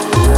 Oh,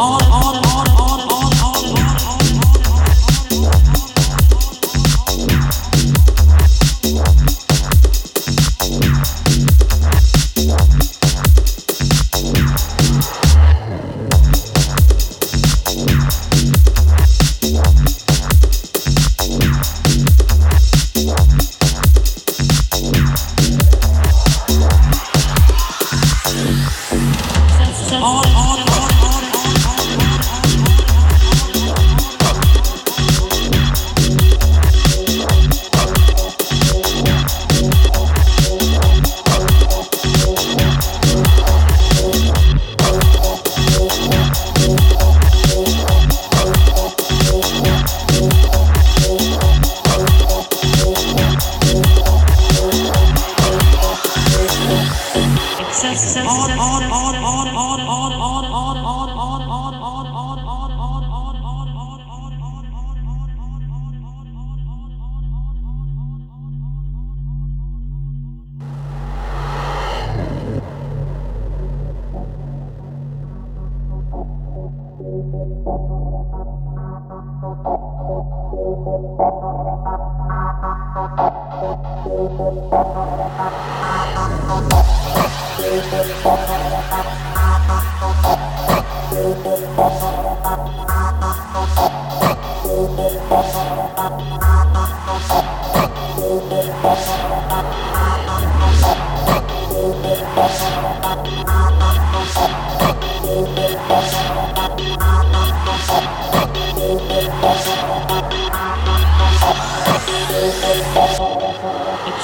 All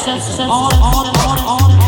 success, all, on, all. on, on.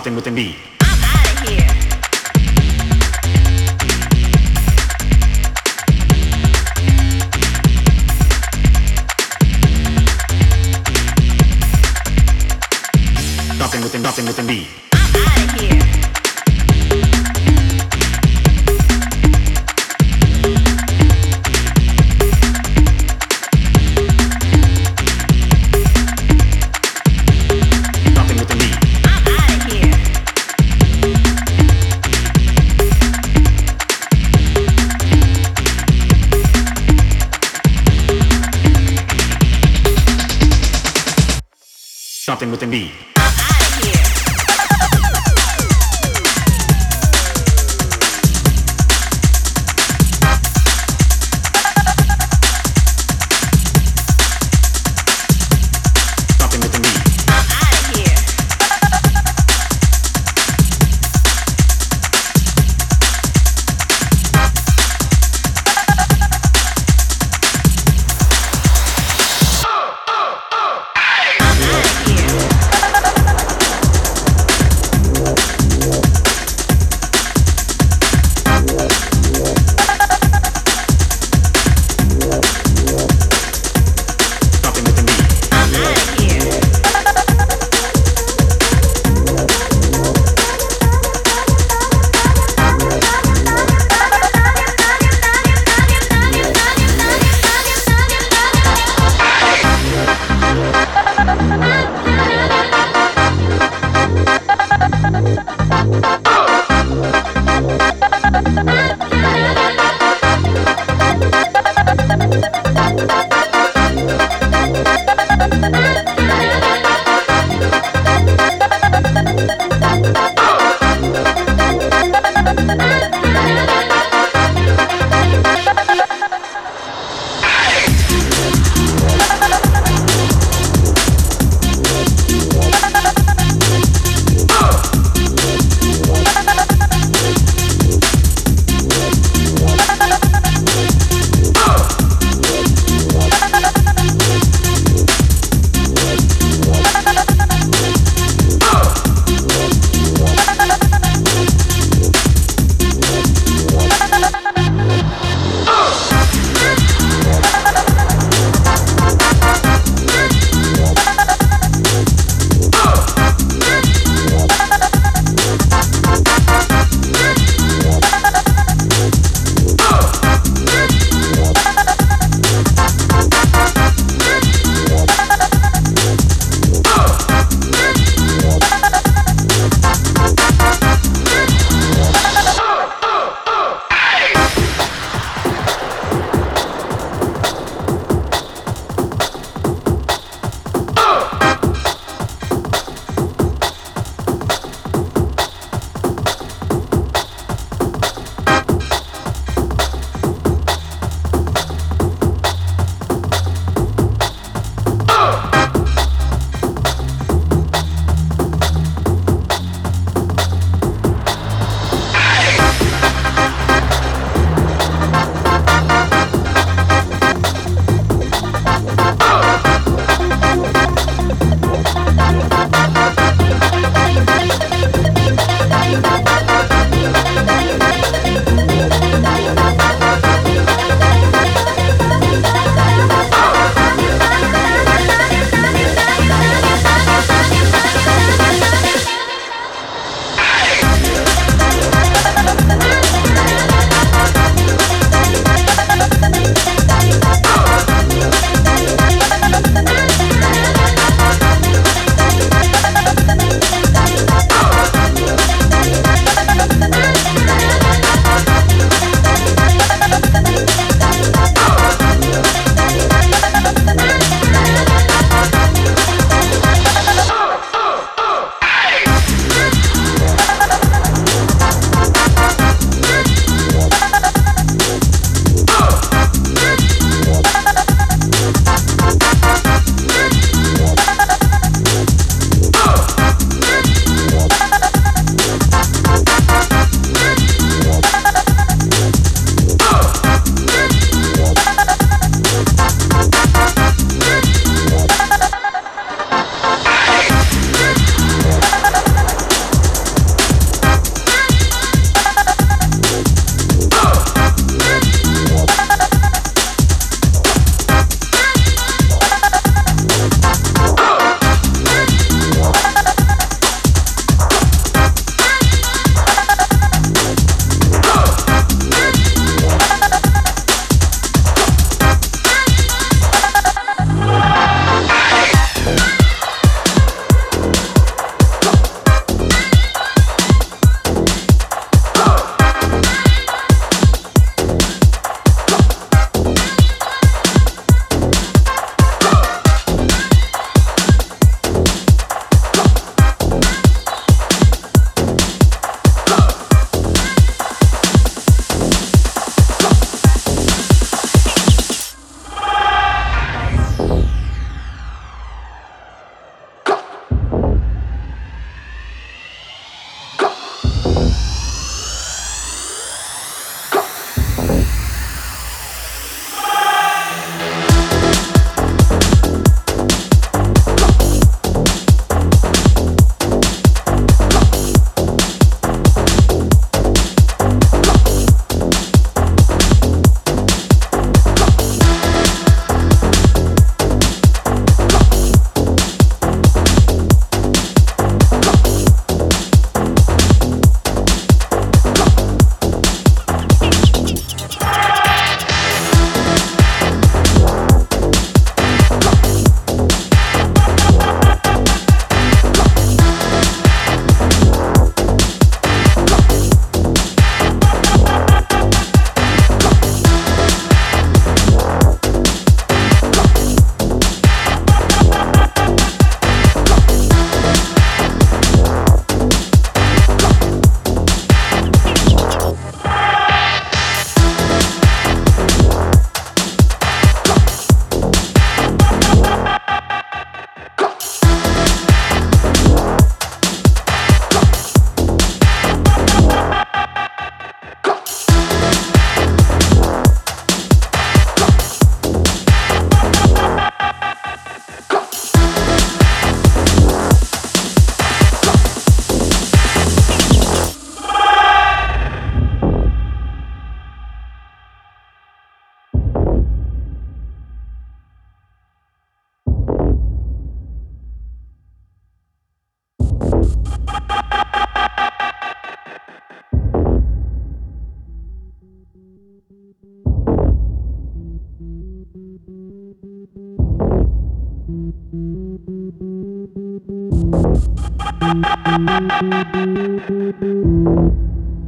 nothing with the.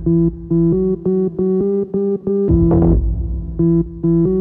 Thank you.